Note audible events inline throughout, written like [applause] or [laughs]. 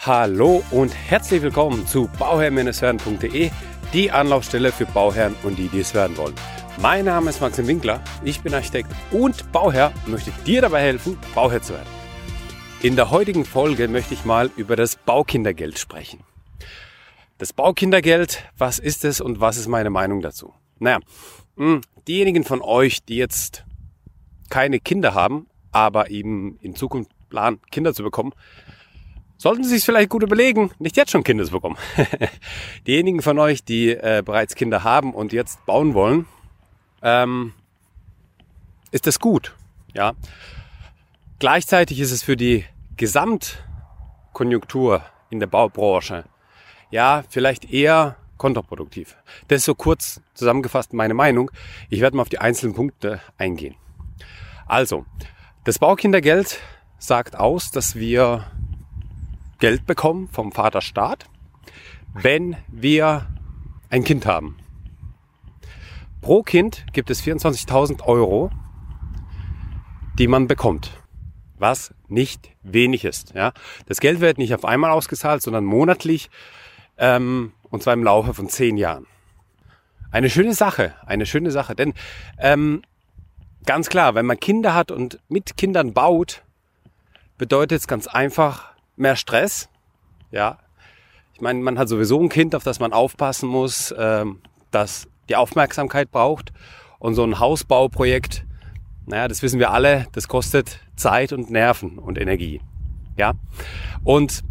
Hallo und herzlich willkommen zu bauherr-werden.de, die Anlaufstelle für Bauherren und die, die es werden wollen. Mein Name ist Maxim Winkler, ich bin Architekt und Bauherr möchte dir dabei helfen, Bauherr zu werden. In der heutigen Folge möchte ich mal über das Baukindergeld sprechen. Das Baukindergeld, was ist es und was ist meine Meinung dazu? Naja, hm, diejenigen von euch, die jetzt keine Kinder haben, aber eben in Zukunft planen, Kinder zu bekommen, sollten Sie sich vielleicht gut überlegen, nicht jetzt schon Kinder zu bekommen. [laughs] Diejenigen von euch, die äh, bereits Kinder haben und jetzt bauen wollen, ähm, ist das gut. Ja. Gleichzeitig ist es für die Gesamtkonjunktur in der Baubranche ja vielleicht eher kontraproduktiv. Das ist so kurz zusammengefasst meine Meinung. Ich werde mal auf die einzelnen Punkte eingehen. Also, das Baukindergeld sagt aus, dass wir Geld bekommen vom Vaterstaat, wenn wir ein Kind haben. Pro Kind gibt es 24.000 Euro, die man bekommt, was nicht wenig ist. Ja? Das Geld wird nicht auf einmal ausgezahlt, sondern monatlich ähm, und zwar im Laufe von zehn Jahren. Eine schöne Sache, eine schöne Sache, denn ähm, ganz klar, wenn man Kinder hat und mit Kindern baut, bedeutet es ganz einfach, mehr Stress. Ja, ich meine, man hat sowieso ein Kind, auf das man aufpassen muss, ähm, das die Aufmerksamkeit braucht. Und so ein Hausbauprojekt, naja, das wissen wir alle, das kostet Zeit und Nerven und Energie. Ja, und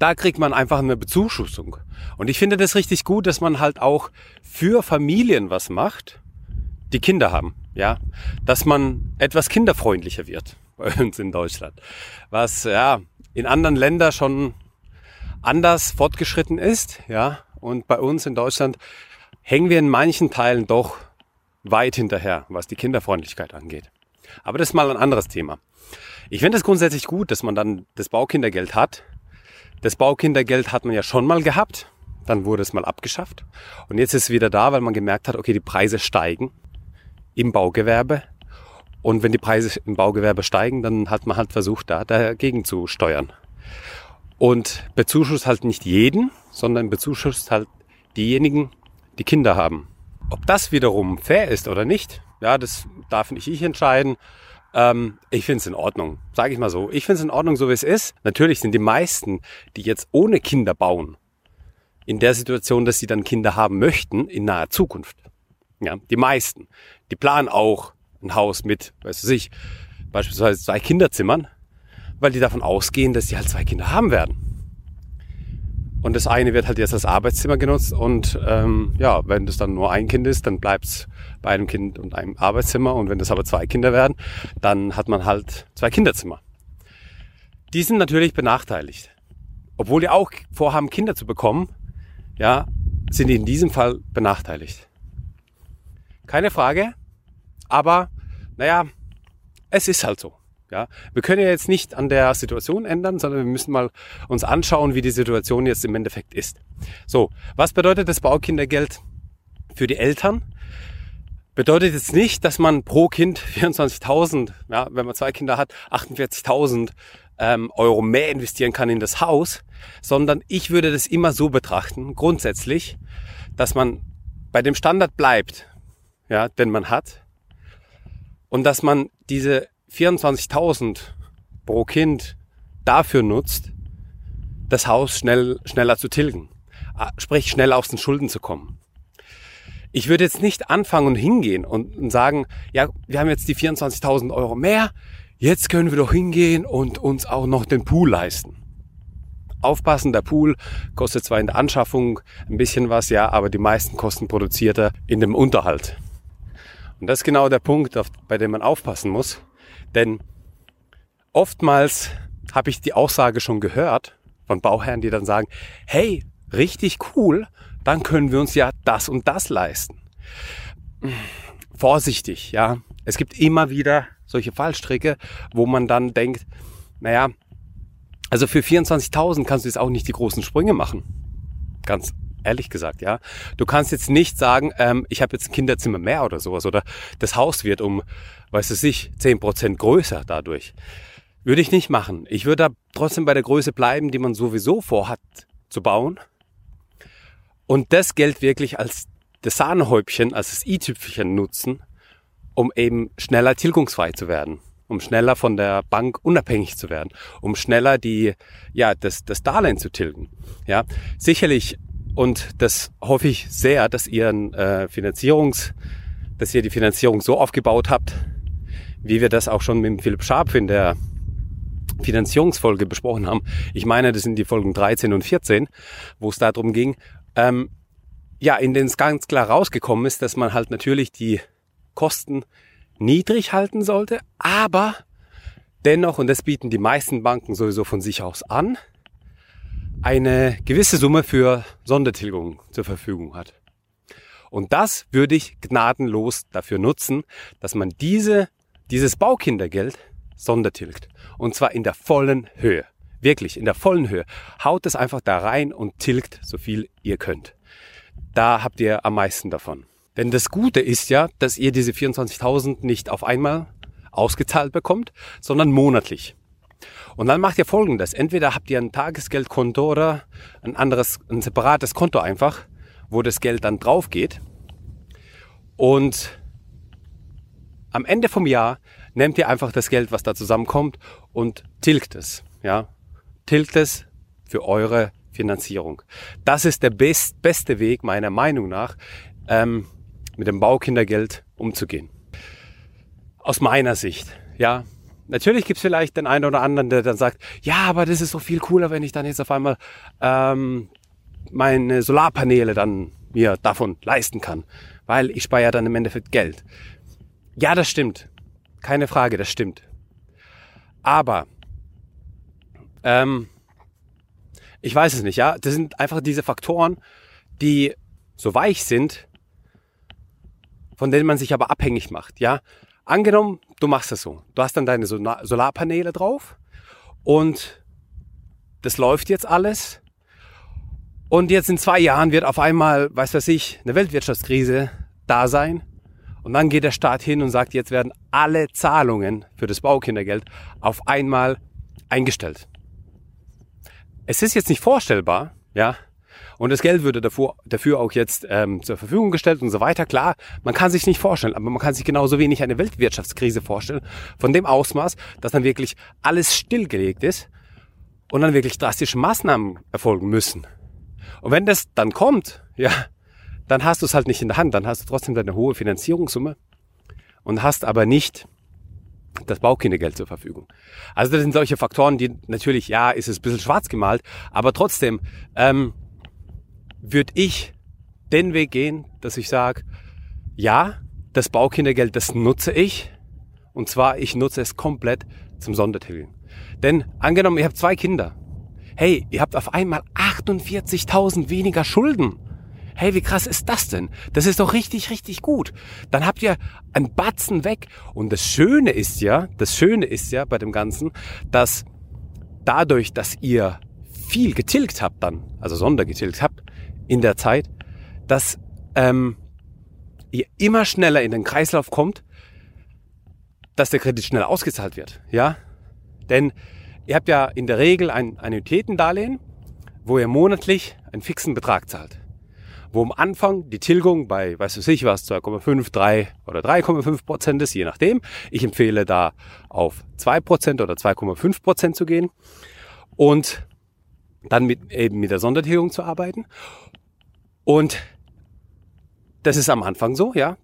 da kriegt man einfach eine Bezuschussung. Und ich finde das richtig gut, dass man halt auch für Familien was macht, die Kinder haben. Ja, dass man etwas kinderfreundlicher wird bei uns in Deutschland. Was ja in anderen Ländern schon anders fortgeschritten ist, ja, und bei uns in Deutschland hängen wir in manchen Teilen doch weit hinterher, was die Kinderfreundlichkeit angeht. Aber das ist mal ein anderes Thema. Ich finde es grundsätzlich gut, dass man dann das Baukindergeld hat. Das Baukindergeld hat man ja schon mal gehabt, dann wurde es mal abgeschafft und jetzt ist es wieder da, weil man gemerkt hat, okay, die Preise steigen im Baugewerbe und wenn die Preise im Baugewerbe steigen, dann hat man halt versucht, da dagegen zu steuern. Und bezuschusst halt nicht jeden, sondern bezuschusst halt diejenigen, die Kinder haben. Ob das wiederum fair ist oder nicht, ja, das darf nicht ich entscheiden. Ähm, ich finde es in Ordnung, sage ich mal so. Ich finde es in Ordnung, so wie es ist. Natürlich sind die meisten, die jetzt ohne Kinder bauen, in der Situation, dass sie dann Kinder haben möchten in naher Zukunft. Ja, die meisten. Die planen auch ein Haus mit, weißt du sich, beispielsweise zwei Kinderzimmern, weil die davon ausgehen, dass sie halt zwei Kinder haben werden. Und das eine wird halt jetzt als Arbeitszimmer genutzt und ähm, ja, wenn das dann nur ein Kind ist, dann bleibt's bei einem Kind und einem Arbeitszimmer und wenn das aber zwei Kinder werden, dann hat man halt zwei Kinderzimmer. Die sind natürlich benachteiligt. Obwohl die auch vorhaben, Kinder zu bekommen, ja, sind die in diesem Fall benachteiligt. Keine Frage, aber naja, es ist halt so. Ja, wir können ja jetzt nicht an der Situation ändern, sondern wir müssen mal uns anschauen, wie die Situation jetzt im Endeffekt ist. So, was bedeutet das Baukindergeld für die Eltern? Bedeutet jetzt nicht, dass man pro Kind [laughs] 24.000, ja, wenn man zwei Kinder hat, 48.000 ähm, Euro mehr investieren kann in das Haus, sondern ich würde das immer so betrachten, grundsätzlich, dass man bei dem Standard bleibt, ja, den man hat, und dass man diese 24.000 pro Kind dafür nutzt, das Haus schnell, schneller zu tilgen. Ah, sprich, schnell aus den Schulden zu kommen. Ich würde jetzt nicht anfangen und hingehen und sagen, ja, wir haben jetzt die 24.000 Euro mehr, jetzt können wir doch hingehen und uns auch noch den Pool leisten. Aufpassen, der Pool kostet zwar in der Anschaffung ein bisschen was, ja, aber die meisten Kosten produziert er in dem Unterhalt. Und das ist genau der Punkt, bei dem man aufpassen muss. Denn oftmals habe ich die Aussage schon gehört von Bauherren, die dann sagen, hey, richtig cool, dann können wir uns ja das und das leisten. Vorsichtig, ja. Es gibt immer wieder solche Fallstricke, wo man dann denkt, naja, also für 24.000 kannst du jetzt auch nicht die großen Sprünge machen. Ganz ehrlich gesagt, ja. Du kannst jetzt nicht sagen, ähm, ich habe jetzt ein Kinderzimmer mehr oder sowas oder das Haus wird um, weißt du sich, zehn Prozent größer dadurch. Würde ich nicht machen. Ich würde da trotzdem bei der Größe bleiben, die man sowieso vorhat zu bauen. Und das Geld wirklich als das Sahnehäubchen, als das i-Tüpfelchen nutzen, um eben schneller tilgungsfrei zu werden, um schneller von der Bank unabhängig zu werden, um schneller die, ja, das, das Darlehen zu tilgen. Ja, sicherlich, und das hoffe ich sehr, dass ihr ein äh, Finanzierungs, dass ihr die Finanzierung so aufgebaut habt, wie wir das auch schon mit Philipp Scharp in der Finanzierungsfolge besprochen haben. Ich meine, das sind die Folgen 13 und 14, wo es darum ging, ähm, ja, in denen es ganz klar rausgekommen ist, dass man halt natürlich die Kosten niedrig halten sollte, aber dennoch, und das bieten die meisten Banken sowieso von sich aus an, eine gewisse Summe für Sondertilgung zur Verfügung hat. Und das würde ich gnadenlos dafür nutzen, dass man diese, dieses Baukindergeld sondertilgt. Und zwar in der vollen Höhe. Wirklich, in der vollen Höhe. Haut es einfach da rein und tilgt so viel ihr könnt. Da habt ihr am meisten davon. Denn das Gute ist ja, dass ihr diese 24.000 nicht auf einmal ausgezahlt bekommt, sondern monatlich. Und dann macht ihr folgendes. Entweder habt ihr ein Tagesgeldkonto oder ein anderes, ein separates Konto einfach, wo das Geld dann drauf geht. Und am Ende vom Jahr nehmt ihr einfach das Geld, was da zusammenkommt und tilgt es. Ja, tilgt es für eure Finanzierung. Das ist der best, beste Weg meiner Meinung nach, ähm, mit dem Baukindergeld umzugehen. Aus meiner Sicht, ja. Natürlich gibt es vielleicht den einen oder anderen, der dann sagt, ja, aber das ist so viel cooler, wenn ich dann jetzt auf einmal ähm, meine Solarpaneele dann mir davon leisten kann, weil ich spare ja dann im Endeffekt Geld. Ja, das stimmt. Keine Frage, das stimmt. Aber ähm, ich weiß es nicht, ja. Das sind einfach diese Faktoren, die so weich sind, von denen man sich aber abhängig macht, ja. Angenommen, du machst es so. Du hast dann deine Solarpaneele drauf und das läuft jetzt alles. Und jetzt in zwei Jahren wird auf einmal, weiß was ich, eine Weltwirtschaftskrise da sein. Und dann geht der Staat hin und sagt, jetzt werden alle Zahlungen für das Baukindergeld auf einmal eingestellt. Es ist jetzt nicht vorstellbar, ja, und das Geld würde dafür, dafür auch jetzt ähm, zur Verfügung gestellt und so weiter. Klar, man kann sich nicht vorstellen, aber man kann sich genauso wenig eine Weltwirtschaftskrise vorstellen, von dem Ausmaß, dass dann wirklich alles stillgelegt ist und dann wirklich drastische Maßnahmen erfolgen müssen. Und wenn das dann kommt, ja, dann hast du es halt nicht in der Hand, dann hast du trotzdem deine hohe Finanzierungssumme und hast aber nicht das Baukindergeld zur Verfügung. Also das sind solche Faktoren, die natürlich, ja, ist es ein bisschen schwarz gemalt, aber trotzdem ähm, würde ich den Weg gehen, dass ich sage, ja, das Baukindergeld, das nutze ich. Und zwar, ich nutze es komplett zum Sondertilgen. Denn angenommen, ihr habt zwei Kinder. Hey, ihr habt auf einmal 48.000 weniger Schulden hey, wie krass ist das denn? Das ist doch richtig, richtig gut. Dann habt ihr einen Batzen weg. Und das Schöne ist ja, das Schöne ist ja bei dem Ganzen, dass dadurch, dass ihr viel getilgt habt dann, also Sondergetilgt habt in der Zeit, dass ähm, ihr immer schneller in den Kreislauf kommt, dass der Kredit schnell ausgezahlt wird. Ja, denn ihr habt ja in der Regel ein Annuitätendarlehen, wo ihr monatlich einen fixen Betrag zahlt wo am Anfang die Tilgung bei, weiß ich nicht was, 2,5, 3 oder 3,5 Prozent ist, je nachdem. Ich empfehle da auf 2 Prozent oder 2,5 Prozent zu gehen und dann mit, eben mit der Sondertilgung zu arbeiten. Und das ist am Anfang so, ja.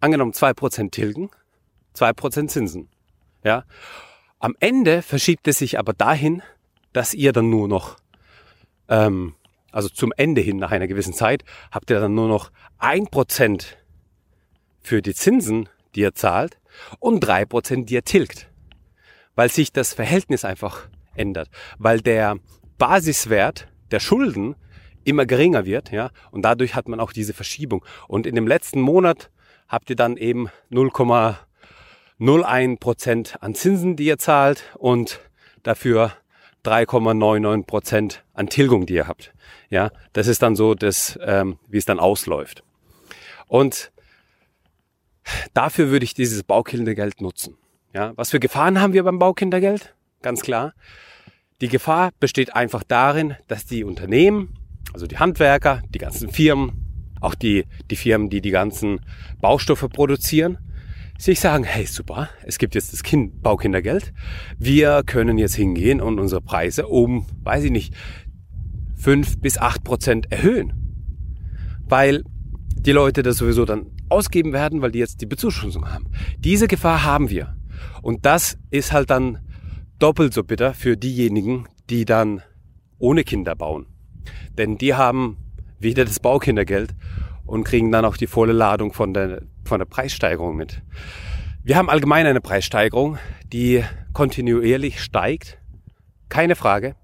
Angenommen 2 Prozent tilgen, 2 Prozent Zinsen, ja. Am Ende verschiebt es sich aber dahin, dass ihr dann nur noch ähm, also zum Ende hin nach einer gewissen Zeit, habt ihr dann nur noch ein Prozent für die Zinsen, die ihr zahlt und drei Prozent, die ihr tilgt. Weil sich das Verhältnis einfach ändert. Weil der Basiswert der Schulden immer geringer wird, ja, und dadurch hat man auch diese Verschiebung. Und in dem letzten Monat habt ihr dann eben 0,01 Prozent an Zinsen, die ihr zahlt und dafür 3,99 Prozent an Tilgung, die ihr habt. Ja, das ist dann so, das, ähm, wie es dann ausläuft. Und dafür würde ich dieses Baukindergeld nutzen. Ja, was für Gefahren haben wir beim Baukindergeld? Ganz klar. Die Gefahr besteht einfach darin, dass die Unternehmen, also die Handwerker, die ganzen Firmen, auch die, die Firmen, die die ganzen Baustoffe produzieren, sich sagen, hey super, es gibt jetzt das kind, Baukindergeld. Wir können jetzt hingehen und unsere Preise um, weiß ich nicht, fünf bis acht Prozent erhöhen. Weil die Leute das sowieso dann ausgeben werden, weil die jetzt die Bezuschussung haben. Diese Gefahr haben wir. Und das ist halt dann doppelt so bitter für diejenigen, die dann ohne Kinder bauen. Denn die haben weder das Baukindergeld und kriegen dann auch die volle Ladung von der, von der Preissteigerung mit. Wir haben allgemein eine Preissteigerung, die kontinuierlich steigt. Keine Frage.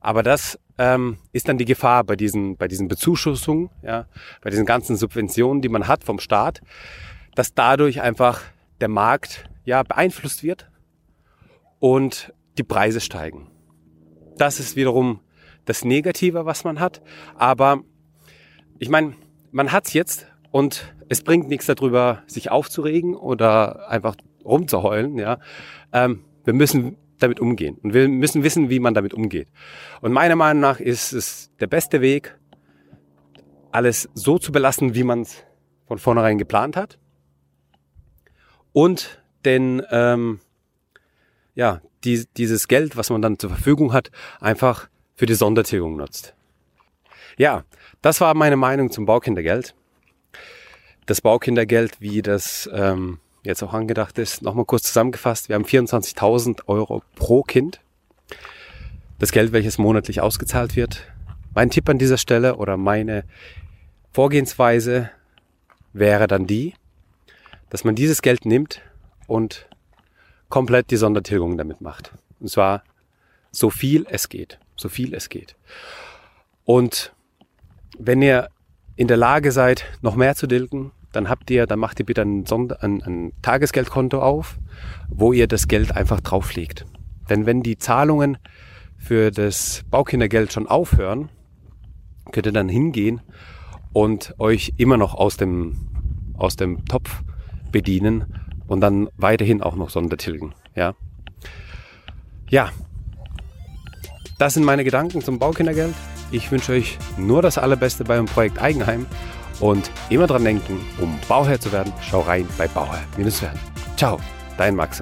Aber das ähm, ist dann die Gefahr bei diesen, bei diesen Bezuschussungen, ja, bei diesen ganzen Subventionen, die man hat vom Staat, dass dadurch einfach der Markt ja beeinflusst wird und die Preise steigen. Das ist wiederum das Negative, was man hat. Aber ich meine, man hat's jetzt und es bringt nichts darüber, sich aufzuregen oder einfach rumzuheulen. Ja, ähm, wir müssen damit umgehen und wir müssen wissen, wie man damit umgeht. Und meiner Meinung nach ist es der beste Weg, alles so zu belassen, wie man es von vornherein geplant hat und denn ähm, ja die, dieses Geld, was man dann zur Verfügung hat, einfach für die Sondertilgung nutzt. Ja, das war meine Meinung zum Baukindergeld. Das Baukindergeld, wie das ähm, jetzt auch angedacht ist, nochmal kurz zusammengefasst. Wir haben 24.000 Euro pro Kind. Das Geld, welches monatlich ausgezahlt wird. Mein Tipp an dieser Stelle oder meine Vorgehensweise wäre dann die, dass man dieses Geld nimmt und komplett die Sondertilgung damit macht. Und zwar so viel es geht. So viel es geht. Und wenn ihr in der Lage seid, noch mehr zu tilgen, dann habt ihr, dann macht ihr bitte ein, Sonder-, ein, ein Tagesgeldkonto auf, wo ihr das Geld einfach drauflegt. Denn wenn die Zahlungen für das Baukindergeld schon aufhören, könnt ihr dann hingehen und euch immer noch aus dem, aus dem Topf bedienen und dann weiterhin auch noch Sondertilgen. Ja. Ja. Das sind meine Gedanken zum Baukindergeld. Ich wünsche euch nur das Allerbeste beim Projekt Eigenheim und immer dran denken, um Bauherr zu werden, schau rein bei Bauherr-werden. Ciao, dein Max.